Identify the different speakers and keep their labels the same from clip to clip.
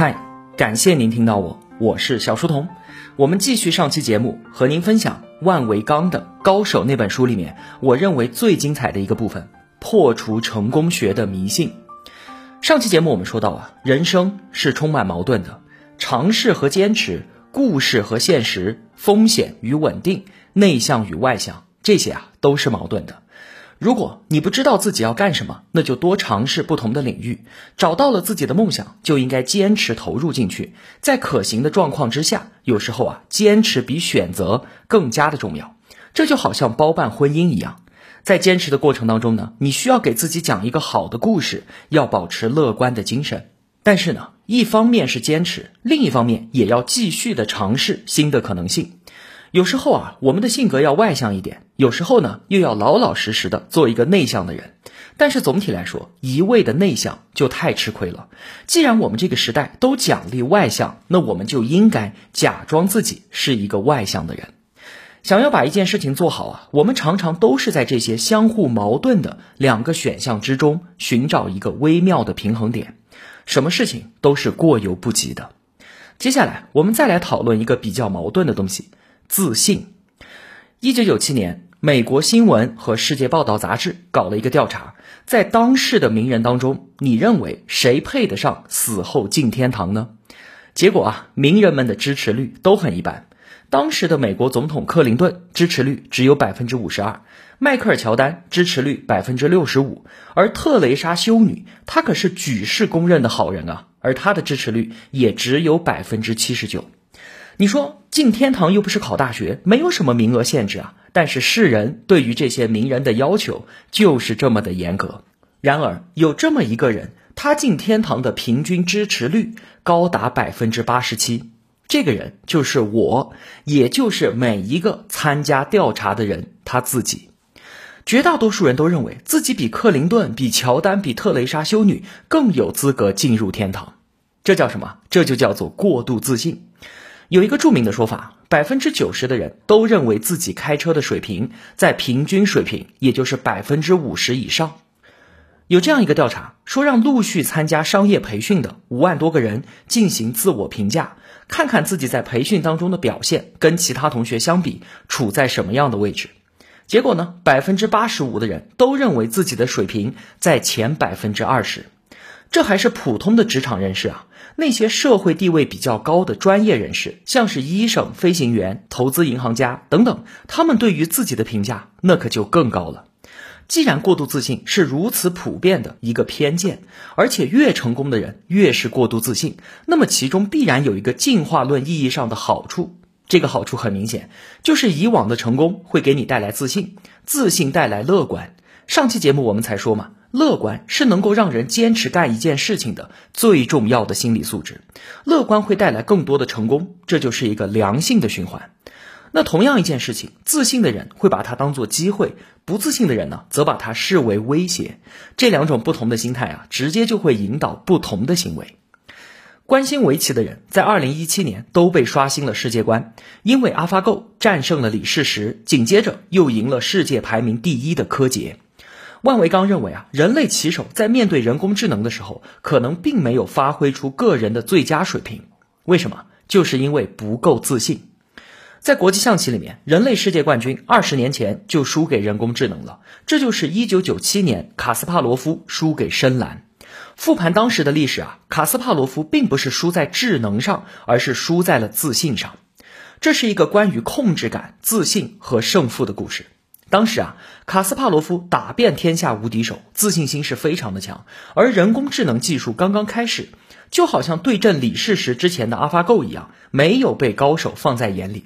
Speaker 1: 嗨，感谢您听到我，我是小书童。我们继续上期节目，和您分享万维钢的《高手》那本书里面，我认为最精彩的一个部分——破除成功学的迷信。上期节目我们说到啊，人生是充满矛盾的，尝试和坚持，故事和现实，风险与稳定，内向与外向，这些啊都是矛盾的。如果你不知道自己要干什么，那就多尝试不同的领域。找到了自己的梦想，就应该坚持投入进去。在可行的状况之下，有时候啊，坚持比选择更加的重要。这就好像包办婚姻一样，在坚持的过程当中呢，你需要给自己讲一个好的故事，要保持乐观的精神。但是呢，一方面是坚持，另一方面也要继续的尝试新的可能性。有时候啊，我们的性格要外向一点；有时候呢，又要老老实实的做一个内向的人。但是总体来说，一味的内向就太吃亏了。既然我们这个时代都奖励外向，那我们就应该假装自己是一个外向的人。想要把一件事情做好啊，我们常常都是在这些相互矛盾的两个选项之中寻找一个微妙的平衡点。什么事情都是过犹不及的。接下来，我们再来讨论一个比较矛盾的东西。自信。一九九七年，美国新闻和世界报道杂志搞了一个调查，在当世的名人当中，你认为谁配得上死后进天堂呢？结果啊，名人们的支持率都很一般。当时的美国总统克林顿支持率只有百分之五十二，迈克尔乔丹支持率百分之六十五，而特蕾莎修女她可是举世公认的好人啊，而她的支持率也只有百分之七十九。你说进天堂又不是考大学，没有什么名额限制啊。但是世人对于这些名人的要求就是这么的严格。然而有这么一个人，他进天堂的平均支持率高达百分之八十七。这个人就是我，也就是每一个参加调查的人他自己。绝大多数人都认为自己比克林顿、比乔丹、比特蕾莎修女更有资格进入天堂。这叫什么？这就叫做过度自信。有一个著名的说法，百分之九十的人都认为自己开车的水平在平均水平，也就是百分之五十以上。有这样一个调查说，让陆续参加商业培训的五万多个人进行自我评价，看看自己在培训当中的表现跟其他同学相比处在什么样的位置。结果呢，百分之八十五的人都认为自己的水平在前百分之二十。这还是普通的职场人士啊，那些社会地位比较高的专业人士，像是医生、飞行员、投资银行家等等，他们对于自己的评价那可就更高了。既然过度自信是如此普遍的一个偏见，而且越成功的人越是过度自信，那么其中必然有一个进化论意义上的好处。这个好处很明显，就是以往的成功会给你带来自信，自信带来乐观。上期节目我们才说嘛。乐观是能够让人坚持干一件事情的最重要的心理素质，乐观会带来更多的成功，这就是一个良性的循环。那同样一件事情，自信的人会把它当做机会，不自信的人呢，则把它视为威胁。这两种不同的心态啊，直接就会引导不同的行为。关心围棋的人在二零一七年都被刷新了世界观，因为 AlphaGo 战胜了李世石，紧接着又赢了世界排名第一的柯洁。万维钢认为啊，人类棋手在面对人工智能的时候，可能并没有发挥出个人的最佳水平。为什么？就是因为不够自信。在国际象棋里面，人类世界冠军二十年前就输给人工智能了，这就是一九九七年卡斯帕罗夫输给深蓝。复盘当时的历史啊，卡斯帕罗夫并不是输在智能上，而是输在了自信上。这是一个关于控制感、自信和胜负的故事。当时啊，卡斯帕罗夫打遍天下无敌手，自信心是非常的强。而人工智能技术刚刚开始，就好像对阵李世石之前的 AlphaGo 一样，没有被高手放在眼里。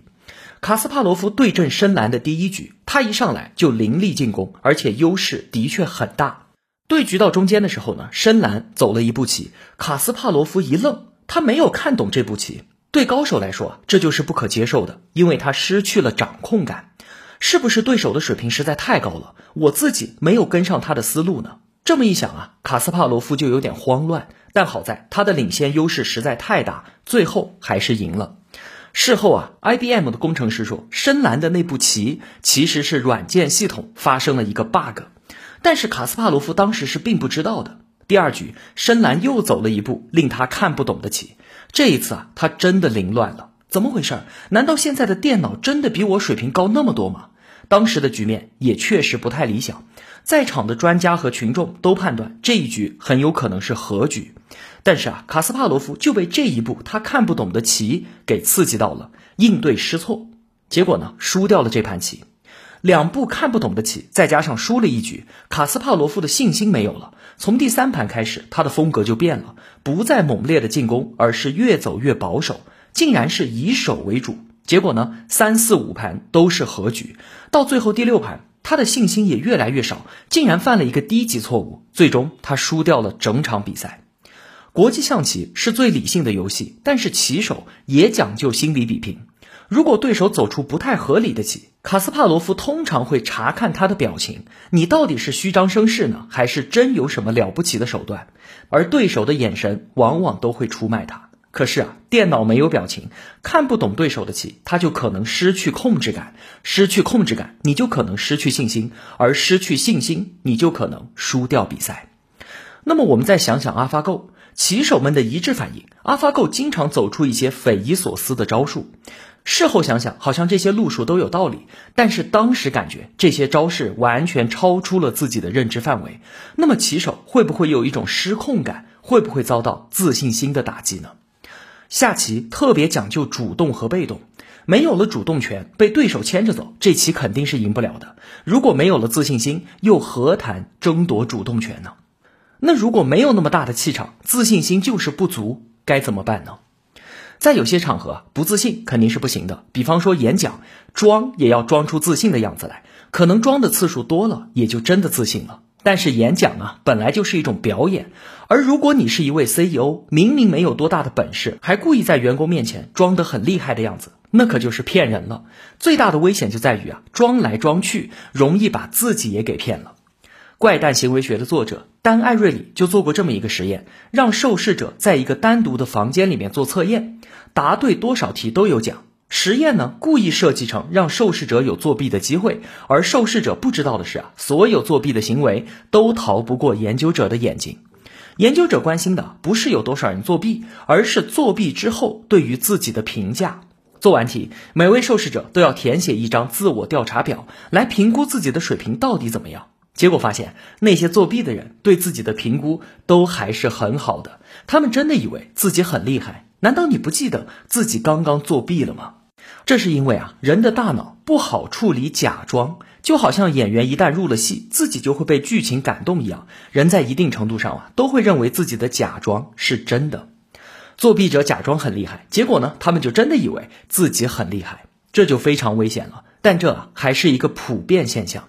Speaker 1: 卡斯帕罗夫对阵深蓝的第一局，他一上来就凌厉进攻，而且优势的确很大。对局到中间的时候呢，深蓝走了一步棋，卡斯帕罗夫一愣，他没有看懂这步棋。对高手来说，这就是不可接受的，因为他失去了掌控感。是不是对手的水平实在太高了？我自己没有跟上他的思路呢？这么一想啊，卡斯帕罗夫就有点慌乱。但好在他的领先优势实在太大，最后还是赢了。事后啊，IBM 的工程师说，深蓝的那步棋其实是软件系统发生了一个 bug，但是卡斯帕罗夫当时是并不知道的。第二局深蓝又走了一步令他看不懂的棋，这一次啊，他真的凌乱了。怎么回事？难道现在的电脑真的比我水平高那么多吗？当时的局面也确实不太理想，在场的专家和群众都判断这一局很有可能是和局。但是啊，卡斯帕罗夫就被这一步他看不懂的棋给刺激到了，应对失措，结果呢，输掉了这盘棋。两步看不懂的棋，再加上输了一局，卡斯帕罗夫的信心没有了。从第三盘开始，他的风格就变了，不再猛烈的进攻，而是越走越保守，竟然是以守为主。结果呢，三四五盘都是和局，到最后第六盘，他的信心也越来越少，竟然犯了一个低级错误，最终他输掉了整场比赛。国际象棋是最理性的游戏，但是棋手也讲究心理比拼。如果对手走出不太合理的棋，卡斯帕罗夫通常会查看他的表情，你到底是虚张声势呢，还是真有什么了不起的手段？而对手的眼神往往都会出卖他。可是啊，电脑没有表情，看不懂对手的棋，他就可能失去控制感，失去控制感，你就可能失去信心，而失去信心，你就可能输掉比赛。那么我们再想想阿发够。棋手们的一致反应，阿发够经常走出一些匪夷所思的招数。事后想想，好像这些路数都有道理，但是当时感觉这些招式完全超出了自己的认知范围。那么棋手会不会有一种失控感？会不会遭到自信心的打击呢？下棋特别讲究主动和被动，没有了主动权，被对手牵着走，这棋肯定是赢不了的。如果没有了自信心，又何谈争夺主动权呢？那如果没有那么大的气场，自信心就是不足，该怎么办呢？在有些场合，不自信肯定是不行的。比方说演讲，装也要装出自信的样子来，可能装的次数多了，也就真的自信了。但是演讲啊，本来就是一种表演，而如果你是一位 CEO，明明没有多大的本事，还故意在员工面前装得很厉害的样子，那可就是骗人了。最大的危险就在于啊，装来装去，容易把自己也给骗了。怪诞行为学的作者丹·艾瑞里就做过这么一个实验，让受试者在一个单独的房间里面做测验，答对多少题都有奖。实验呢，故意设计成让受试者有作弊的机会，而受试者不知道的是啊，所有作弊的行为都逃不过研究者的眼睛。研究者关心的不是有多少人作弊，而是作弊之后对于自己的评价。做完题，每位受试者都要填写一张自我调查表，来评估自己的水平到底怎么样。结果发现，那些作弊的人对自己的评估都还是很好的。他们真的以为自己很厉害。难道你不记得自己刚刚作弊了吗？这是因为啊，人的大脑不好处理假装，就好像演员一旦入了戏，自己就会被剧情感动一样。人在一定程度上啊，都会认为自己的假装是真的。作弊者假装很厉害，结果呢，他们就真的以为自己很厉害，这就非常危险了。但这还是一个普遍现象。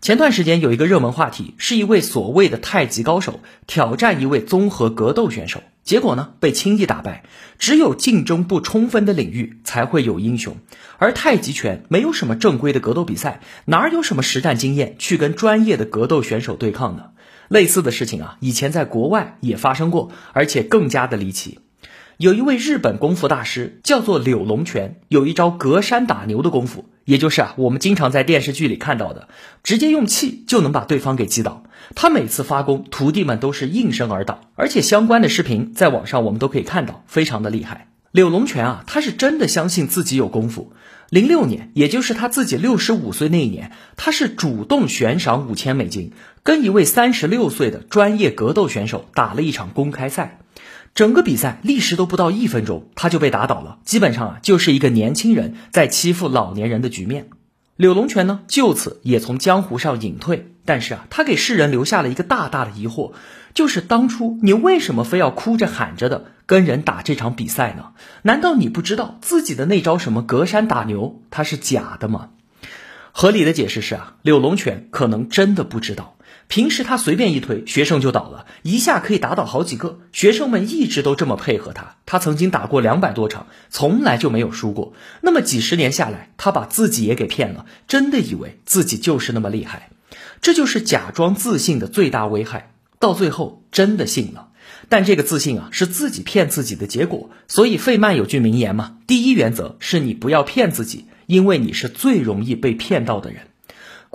Speaker 1: 前段时间有一个热门话题，是一位所谓的太极高手挑战一位综合格斗选手，结果呢被轻易打败。只有竞争不充分的领域才会有英雄，而太极拳没有什么正规的格斗比赛，哪有什么实战经验去跟专业的格斗选手对抗呢？类似的事情啊，以前在国外也发生过，而且更加的离奇。有一位日本功夫大师叫做柳龙泉，有一招隔山打牛的功夫，也就是啊我们经常在电视剧里看到的，直接用气就能把对方给击倒。他每次发功，徒弟们都是应声而倒，而且相关的视频在网上我们都可以看到，非常的厉害。柳龙泉啊，他是真的相信自己有功夫。零六年，也就是他自己六十五岁那一年，他是主动悬赏五千美金，跟一位三十六岁的专业格斗选手打了一场公开赛。整个比赛历时都不到一分钟，他就被打倒了。基本上啊，就是一个年轻人在欺负老年人的局面。柳龙泉呢，就此也从江湖上隐退。但是啊，他给世人留下了一个大大的疑惑，就是当初你为什么非要哭着喊着的跟人打这场比赛呢？难道你不知道自己的那招什么隔山打牛它是假的吗？合理的解释是啊，柳龙泉可能真的不知道。平时他随便一推，学生就倒了，一下可以打倒好几个。学生们一直都这么配合他。他曾经打过两百多场，从来就没有输过。那么几十年下来，他把自己也给骗了，真的以为自己就是那么厉害。这就是假装自信的最大危害。到最后真的信了，但这个自信啊，是自己骗自己的结果。所以费曼有句名言嘛：第一原则是你不要骗自己，因为你是最容易被骗到的人。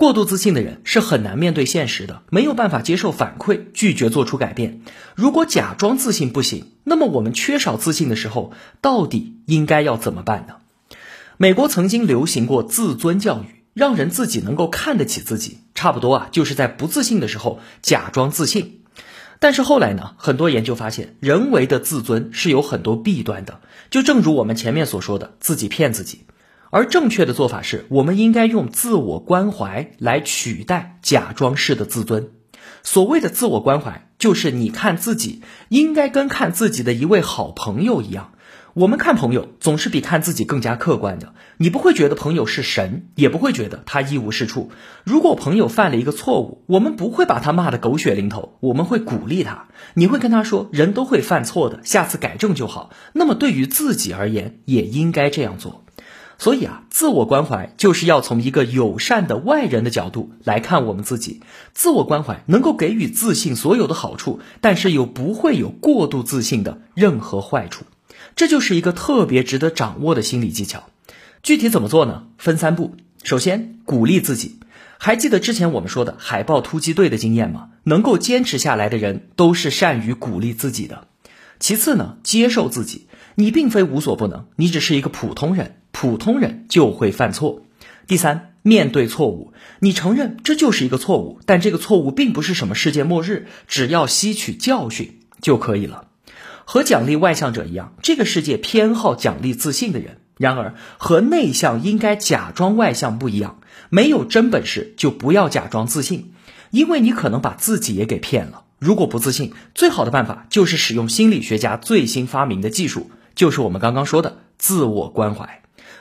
Speaker 1: 过度自信的人是很难面对现实的，没有办法接受反馈，拒绝做出改变。如果假装自信不行，那么我们缺少自信的时候，到底应该要怎么办呢？美国曾经流行过自尊教育，让人自己能够看得起自己，差不多啊，就是在不自信的时候假装自信。但是后来呢，很多研究发现，人为的自尊是有很多弊端的，就正如我们前面所说的，自己骗自己。而正确的做法是，我们应该用自我关怀来取代假装式的自尊。所谓的自我关怀，就是你看自己应该跟看自己的一位好朋友一样。我们看朋友总是比看自己更加客观的。你不会觉得朋友是神，也不会觉得他一无是处。如果朋友犯了一个错误，我们不会把他骂得狗血淋头，我们会鼓励他。你会跟他说，人都会犯错的，下次改正就好。那么对于自己而言，也应该这样做。所以啊，自我关怀就是要从一个友善的外人的角度来看我们自己。自我关怀能够给予自信所有的好处，但是又不会有过度自信的任何坏处。这就是一个特别值得掌握的心理技巧。具体怎么做呢？分三步。首先，鼓励自己。还记得之前我们说的海豹突击队的经验吗？能够坚持下来的人都是善于鼓励自己的。其次呢，接受自己。你并非无所不能，你只是一个普通人。普通人就会犯错。第三，面对错误，你承认这就是一个错误，但这个错误并不是什么世界末日，只要吸取教训就可以了。和奖励外向者一样，这个世界偏好奖励自信的人。然而，和内向应该假装外向不一样，没有真本事就不要假装自信，因为你可能把自己也给骗了。如果不自信，最好的办法就是使用心理学家最新发明的技术，就是我们刚刚说的自我关怀。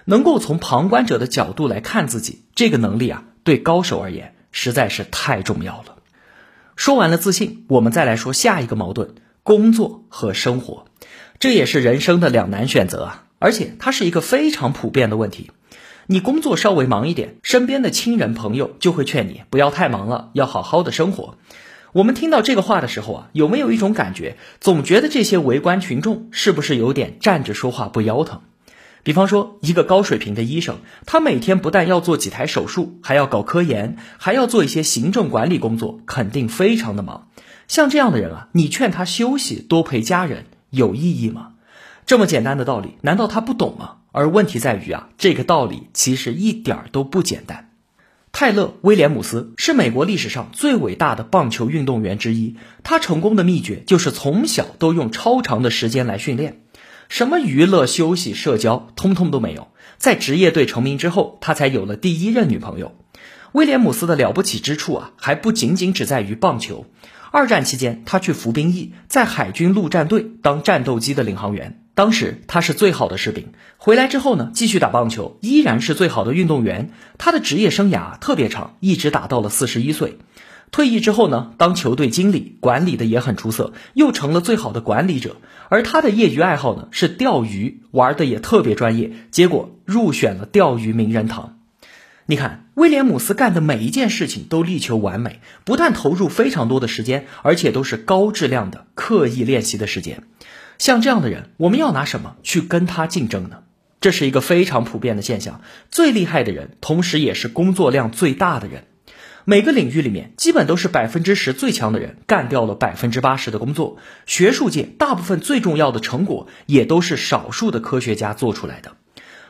Speaker 1: 能够从旁观者的角度来看自己，这个能力啊，对高手而言实在是太重要了。说完了自信，我们再来说下一个矛盾：工作和生活。这也是人生的两难选择啊，而且它是一个非常普遍的问题。你工作稍微忙一点，身边的亲人朋友就会劝你不要太忙了，要好好的生活。我们听到这个话的时候啊，有没有一种感觉，总觉得这些围观群众是不是有点站着说话不腰疼？比方说，一个高水平的医生，他每天不但要做几台手术，还要搞科研，还要做一些行政管理工作，肯定非常的忙。像这样的人啊，你劝他休息，多陪家人，有意义吗？这么简单的道理，难道他不懂吗？而问题在于啊，这个道理其实一点儿都不简单。泰勒·威廉姆斯是美国历史上最伟大的棒球运动员之一，他成功的秘诀就是从小都用超长的时间来训练。什么娱乐、休息、社交，通通都没有。在职业队成名之后，他才有了第一任女朋友。威廉姆斯的了不起之处啊，还不仅仅只在于棒球。二战期间，他去服兵役，在海军陆战队当战斗机的领航员。当时他是最好的士兵。回来之后呢，继续打棒球，依然是最好的运动员。他的职业生涯特别长，一直打到了四十一岁。退役之后呢，当球队经理，管理的也很出色，又成了最好的管理者。而他的业余爱好呢是钓鱼，玩的也特别专业，结果入选了钓鱼名人堂。你看，威廉姆斯干的每一件事情都力求完美，不但投入非常多的时间，而且都是高质量的刻意练习的时间。像这样的人，我们要拿什么去跟他竞争呢？这是一个非常普遍的现象。最厉害的人，同时也是工作量最大的人。每个领域里面，基本都是百分之十最强的人干掉了百分之八十的工作。学术界大部分最重要的成果，也都是少数的科学家做出来的。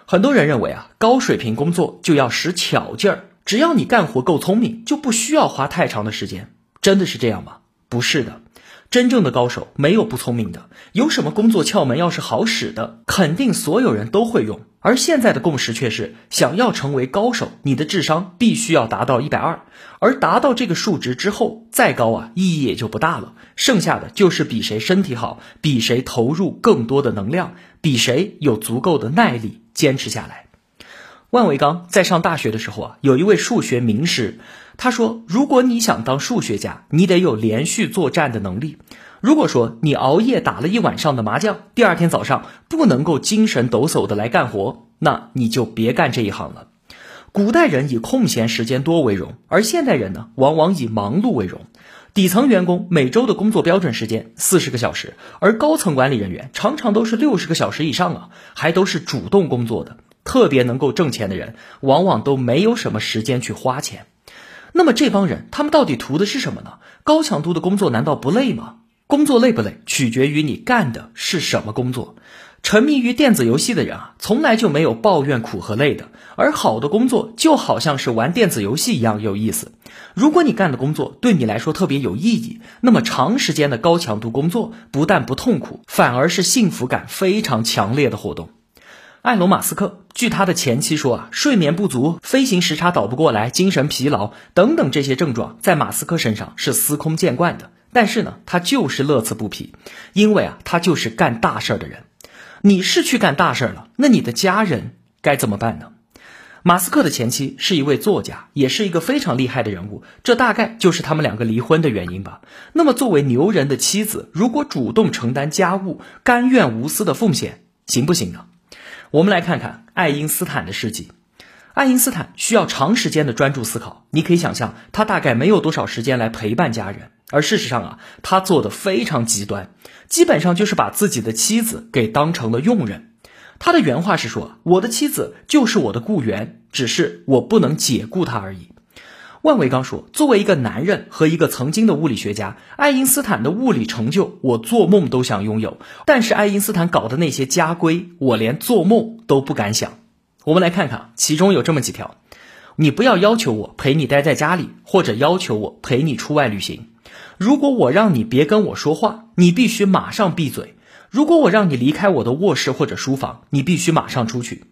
Speaker 1: 很多人认为啊，高水平工作就要使巧劲儿，只要你干活够聪明，就不需要花太长的时间。真的是这样吗？不是的。真正的高手没有不聪明的，有什么工作窍门要是好使的，肯定所有人都会用。而现在的共识却是，想要成为高手，你的智商必须要达到一百二，而达到这个数值之后，再高啊，意义也就不大了。剩下的就是比谁身体好，比谁投入更多的能量，比谁有足够的耐力坚持下来。万维钢在上大学的时候啊，有一位数学名师。他说：“如果你想当数学家，你得有连续作战的能力。如果说你熬夜打了一晚上的麻将，第二天早上不能够精神抖擞的来干活，那你就别干这一行了。古代人以空闲时间多为荣，而现代人呢，往往以忙碌为荣。底层员工每周的工作标准时间四十个小时，而高层管理人员常常都是六十个小时以上啊，还都是主动工作的。特别能够挣钱的人，往往都没有什么时间去花钱。”那么这帮人他们到底图的是什么呢？高强度的工作难道不累吗？工作累不累，取决于你干的是什么工作。沉迷于电子游戏的人啊，从来就没有抱怨苦和累的。而好的工作就好像是玩电子游戏一样有意思。如果你干的工作对你来说特别有意义，那么长时间的高强度工作不但不痛苦，反而是幸福感非常强烈的活动。埃隆·马斯克，据他的前妻说啊，睡眠不足、飞行时差倒不过来、精神疲劳等等这些症状，在马斯克身上是司空见惯的。但是呢，他就是乐此不疲，因为啊，他就是干大事儿的人。你是去干大事儿了，那你的家人该怎么办呢？马斯克的前妻是一位作家，也是一个非常厉害的人物，这大概就是他们两个离婚的原因吧。那么，作为牛人的妻子，如果主动承担家务，甘愿无私的奉献，行不行呢？我们来看看爱因斯坦的事迹。爱因斯坦需要长时间的专注思考，你可以想象，他大概没有多少时间来陪伴家人。而事实上啊，他做的非常极端，基本上就是把自己的妻子给当成了佣人。他的原话是说：“我的妻子就是我的雇员，只是我不能解雇她而已。”万维刚说：“作为一个男人和一个曾经的物理学家，爱因斯坦的物理成就，我做梦都想拥有。但是爱因斯坦搞的那些家规，我连做梦都不敢想。”我们来看看，其中有这么几条：你不要要求我陪你待在家里，或者要求我陪你出外旅行。如果我让你别跟我说话，你必须马上闭嘴。如果我让你离开我的卧室或者书房，你必须马上出去。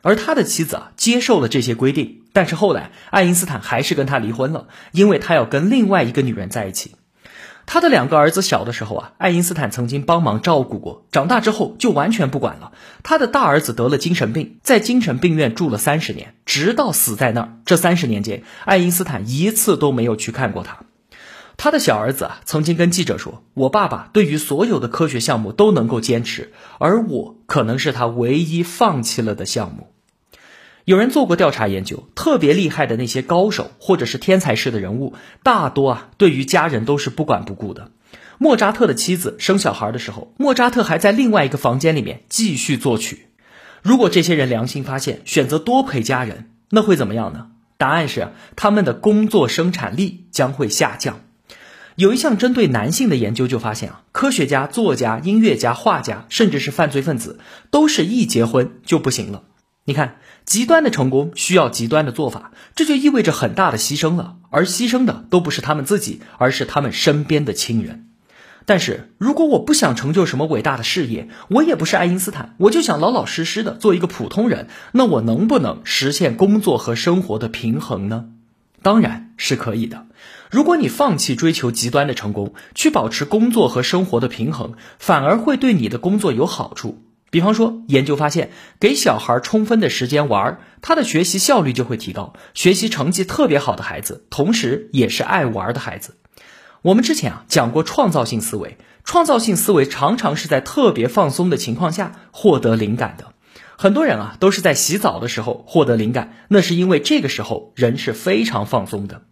Speaker 1: 而他的妻子啊，接受了这些规定，但是后来爱因斯坦还是跟他离婚了，因为他要跟另外一个女人在一起。他的两个儿子小的时候啊，爱因斯坦曾经帮忙照顾过，长大之后就完全不管了。他的大儿子得了精神病，在精神病院住了三十年，直到死在那儿。这三十年间，爱因斯坦一次都没有去看过他。他的小儿子啊，曾经跟记者说：“我爸爸对于所有的科学项目都能够坚持，而我可能是他唯一放弃了的项目。”有人做过调查研究，特别厉害的那些高手或者是天才式的人物，大多啊对于家人都是不管不顾的。莫扎特的妻子生小孩的时候，莫扎特还在另外一个房间里面继续作曲。如果这些人良心发现，选择多陪家人，那会怎么样呢？答案是他们的工作生产力将会下降。有一项针对男性的研究就发现啊，科学家、作家、音乐家、画家，甚至是犯罪分子，都是一结婚就不行了。你看，极端的成功需要极端的做法，这就意味着很大的牺牲了，而牺牲的都不是他们自己，而是他们身边的亲人。但是如果我不想成就什么伟大的事业，我也不是爱因斯坦，我就想老老实实的做一个普通人，那我能不能实现工作和生活的平衡呢？当然是可以的。如果你放弃追求极端的成功，去保持工作和生活的平衡，反而会对你的工作有好处。比方说，研究发现，给小孩充分的时间玩，他的学习效率就会提高。学习成绩特别好的孩子，同时也是爱玩的孩子。我们之前啊讲过创造性思维，创造性思维常常是在特别放松的情况下获得灵感的。很多人啊都是在洗澡的时候获得灵感，那是因为这个时候人是非常放松的。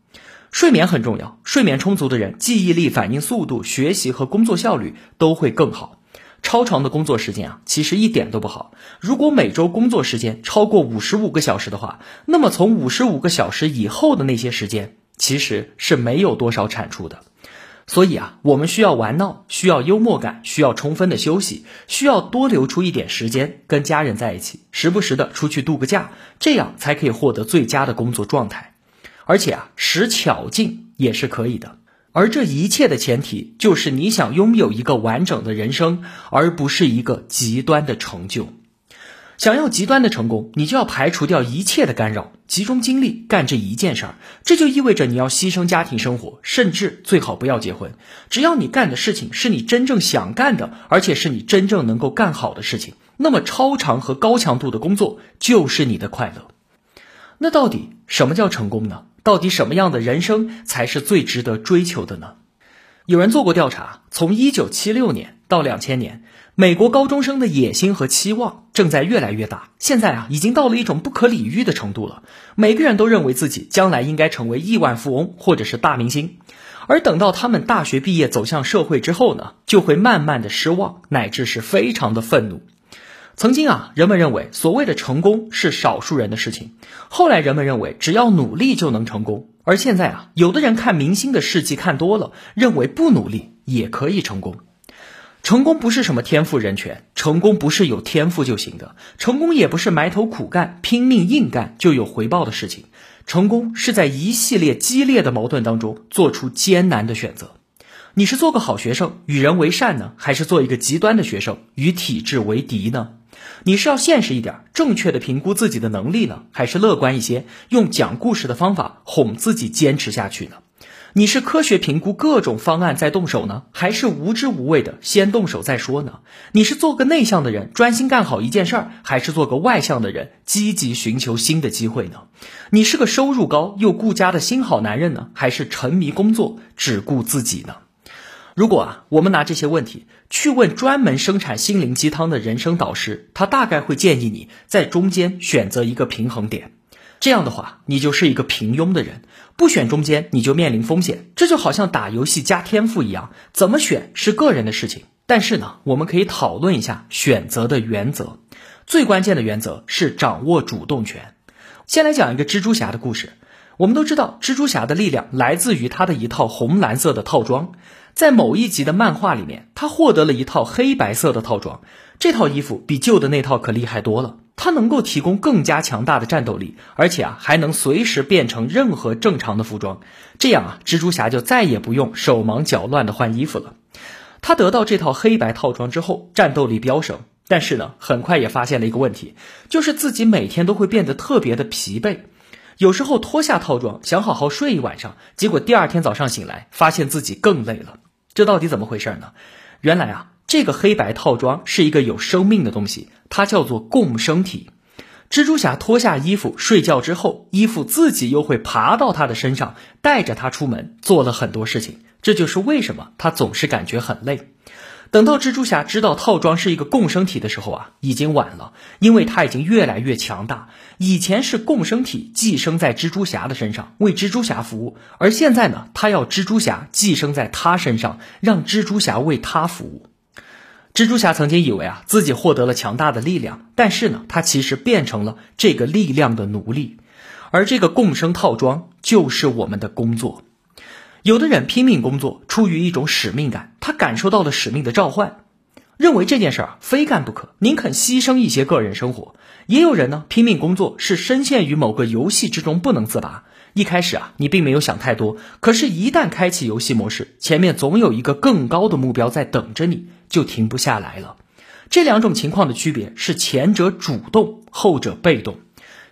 Speaker 1: 睡眠很重要，睡眠充足的人，记忆力、反应速度、学习和工作效率都会更好。超长的工作时间啊，其实一点都不好。如果每周工作时间超过五十五个小时的话，那么从五十五个小时以后的那些时间，其实是没有多少产出的。所以啊，我们需要玩闹，需要幽默感，需要充分的休息，需要多留出一点时间跟家人在一起，时不时的出去度个假，这样才可以获得最佳的工作状态。而且啊，使巧劲也是可以的，而这一切的前提就是你想拥有一个完整的人生，而不是一个极端的成就。想要极端的成功，你就要排除掉一切的干扰，集中精力干这一件事儿。这就意味着你要牺牲家庭生活，甚至最好不要结婚。只要你干的事情是你真正想干的，而且是你真正能够干好的事情，那么超长和高强度的工作就是你的快乐。那到底什么叫成功呢？到底什么样的人生才是最值得追求的呢？有人做过调查，从一九七六年到两千年，美国高中生的野心和期望正在越来越大。现在啊，已经到了一种不可理喻的程度了。每个人都认为自己将来应该成为亿万富翁或者是大明星，而等到他们大学毕业走向社会之后呢，就会慢慢的失望，乃至是非常的愤怒。曾经啊，人们认为所谓的成功是少数人的事情。后来人们认为只要努力就能成功，而现在啊，有的人看明星的事迹看多了，认为不努力也可以成功。成功不是什么天赋人权，成功不是有天赋就行的，成功也不是埋头苦干、拼命硬干就有回报的事情。成功是在一系列激烈的矛盾当中做出艰难的选择。你是做个好学生，与人为善呢，还是做一个极端的学生，与体制为敌呢？你是要现实一点，正确的评估自己的能力呢，还是乐观一些，用讲故事的方法哄自己坚持下去呢？你是科学评估各种方案再动手呢，还是无知无畏的先动手再说呢？你是做个内向的人，专心干好一件事儿，还是做个外向的人，积极寻求新的机会呢？你是个收入高又顾家的新好男人呢，还是沉迷工作只顾自己呢？如果啊，我们拿这些问题去问专门生产心灵鸡汤的人生导师，他大概会建议你在中间选择一个平衡点。这样的话，你就是一个平庸的人。不选中间，你就面临风险。这就好像打游戏加天赋一样，怎么选是个人的事情。但是呢，我们可以讨论一下选择的原则。最关键的原则是掌握主动权。先来讲一个蜘蛛侠的故事。我们都知道，蜘蛛侠的力量来自于他的一套红蓝色的套装。在某一集的漫画里面，他获得了一套黑白色的套装。这套衣服比旧的那套可厉害多了。它能够提供更加强大的战斗力，而且啊还能随时变成任何正常的服装，这样啊蜘蛛侠就再也不用手忙脚乱的换衣服了。他得到这套黑白套装之后，战斗力飙升，但是呢很快也发现了一个问题，就是自己每天都会变得特别的疲惫，有时候脱下套装想好好睡一晚上，结果第二天早上醒来发现自己更累了。这到底怎么回事呢？原来啊。这个黑白套装是一个有生命的东西，它叫做共生体。蜘蛛侠脱下衣服睡觉之后，衣服自己又会爬到他的身上，带着他出门，做了很多事情。这就是为什么他总是感觉很累。等到蜘蛛侠知道套装是一个共生体的时候啊，已经晚了，因为他已经越来越强大。以前是共生体寄生在蜘蛛侠的身上，为蜘蛛侠服务，而现在呢，他要蜘蛛侠寄生在他身上，让蜘蛛侠为他服务。蜘蛛侠曾经以为啊自己获得了强大的力量，但是呢，他其实变成了这个力量的奴隶，而这个共生套装就是我们的工作。有的人拼命工作，出于一种使命感，他感受到了使命的召唤，认为这件事儿非干不可，宁肯牺牲一些个人生活。也有人呢，拼命工作是深陷于某个游戏之中不能自拔。一开始啊，你并没有想太多，可是，一旦开启游戏模式，前面总有一个更高的目标在等着你，就停不下来了。这两种情况的区别是，前者主动，后者被动。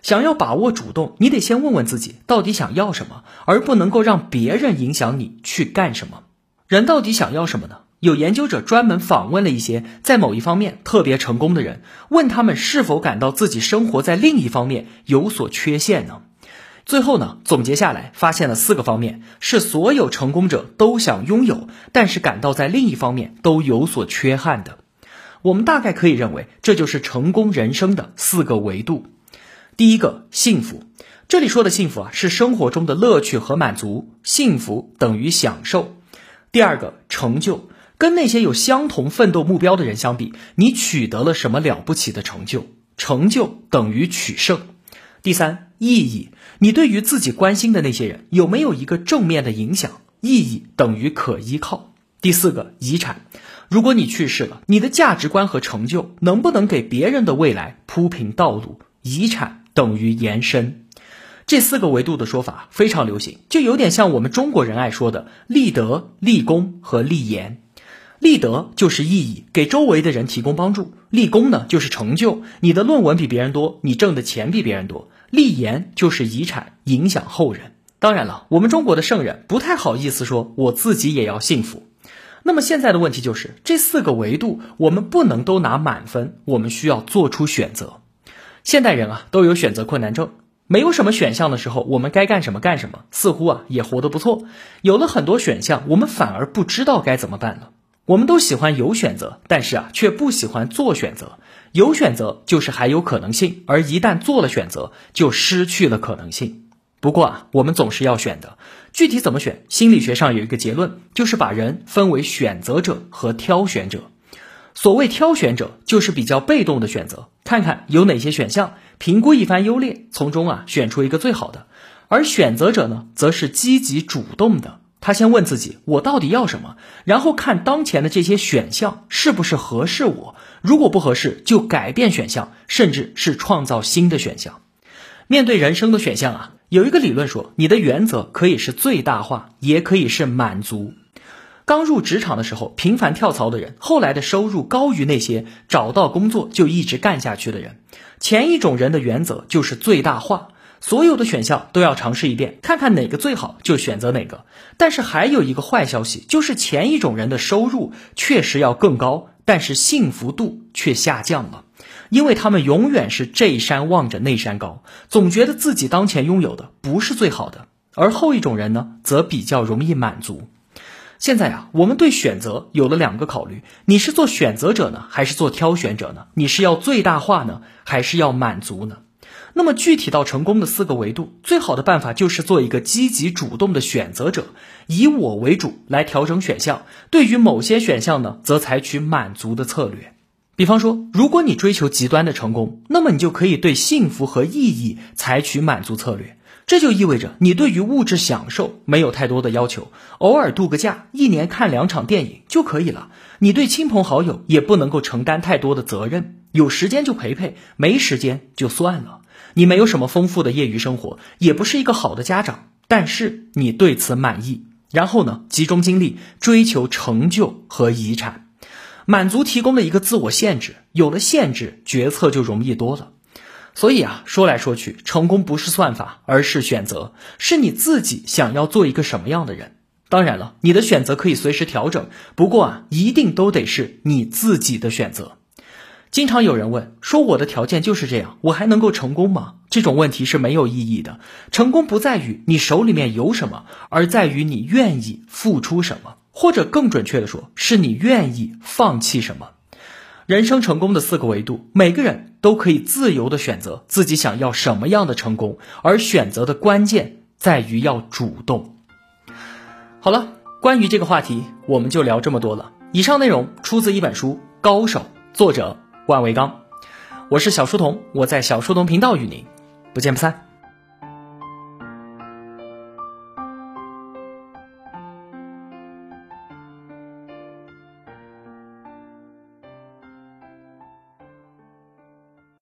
Speaker 1: 想要把握主动，你得先问问自己到底想要什么，而不能够让别人影响你去干什么。人到底想要什么呢？有研究者专门访问了一些在某一方面特别成功的人，问他们是否感到自己生活在另一方面有所缺陷呢？最后呢，总结下来发现了四个方面，是所有成功者都想拥有，但是感到在另一方面都有所缺憾的。我们大概可以认为，这就是成功人生的四个维度。第一个，幸福。这里说的幸福啊，是生活中的乐趣和满足，幸福等于享受。第二个，成就。跟那些有相同奋斗目标的人相比，你取得了什么了不起的成就？成就等于取胜。第三，意义。你对于自己关心的那些人有没有一个正面的影响？意义等于可依靠。第四个遗产，如果你去世了，你的价值观和成就能不能给别人的未来铺平道路？遗产等于延伸。这四个维度的说法非常流行，就有点像我们中国人爱说的立德、立功和立言。立德就是意义，给周围的人提供帮助；立功呢，就是成就，你的论文比别人多，你挣的钱比别人多。立言就是遗产，影响后人。当然了，我们中国的圣人不太好意思说我自己也要幸福。那么现在的问题就是，这四个维度我们不能都拿满分，我们需要做出选择。现代人啊都有选择困难症，没有什么选项的时候，我们该干什么干什么，似乎啊也活得不错。有了很多选项，我们反而不知道该怎么办了。我们都喜欢有选择，但是啊却不喜欢做选择。有选择就是还有可能性，而一旦做了选择，就失去了可能性。不过啊，我们总是要选的，具体怎么选？心理学上有一个结论，就是把人分为选择者和挑选者。所谓挑选者，就是比较被动的选择，看看有哪些选项，评估一番优劣，从中啊选出一个最好的。而选择者呢，则是积极主动的。他先问自己：我到底要什么？然后看当前的这些选项是不是合适我。如果不合适，就改变选项，甚至是创造新的选项。面对人生的选项啊，有一个理论说，你的原则可以是最大化，也可以是满足。刚入职场的时候，频繁跳槽的人，后来的收入高于那些找到工作就一直干下去的人。前一种人的原则就是最大化，所有的选项都要尝试一遍，看看哪个最好就选择哪个。但是还有一个坏消息，就是前一种人的收入确实要更高，但是幸福度却下降了。因为他们永远是这山望着那山高，总觉得自己当前拥有的不是最好的，而后一种人呢，则比较容易满足。现在啊，我们对选择有了两个考虑：你是做选择者呢，还是做挑选者呢？你是要最大化呢，还是要满足呢？那么具体到成功的四个维度，最好的办法就是做一个积极主动的选择者，以我为主来调整选项。对于某些选项呢，则采取满足的策略。比方说，如果你追求极端的成功，那么你就可以对幸福和意义采取满足策略。这就意味着你对于物质享受没有太多的要求，偶尔度个假，一年看两场电影就可以了。你对亲朋好友也不能够承担太多的责任，有时间就陪陪，没时间就算了。你没有什么丰富的业余生活，也不是一个好的家长，但是你对此满意。然后呢，集中精力追求成就和遗产。满足提供了一个自我限制，有了限制，决策就容易多了。所以啊，说来说去，成功不是算法，而是选择，是你自己想要做一个什么样的人。当然了，你的选择可以随时调整，不过啊，一定都得是你自己的选择。经常有人问说，我的条件就是这样，我还能够成功吗？这种问题是没有意义的。成功不在于你手里面有什么，而在于你愿意付出什么。或者更准确的说，是你愿意放弃什么？人生成功的四个维度，每个人都可以自由的选择自己想要什么样的成功，而选择的关键在于要主动。好了，关于这个话题，我们就聊这么多了。以上内容出自一本书《高手》，作者万维刚。我是小书童，我在小书童频道与您不见不散。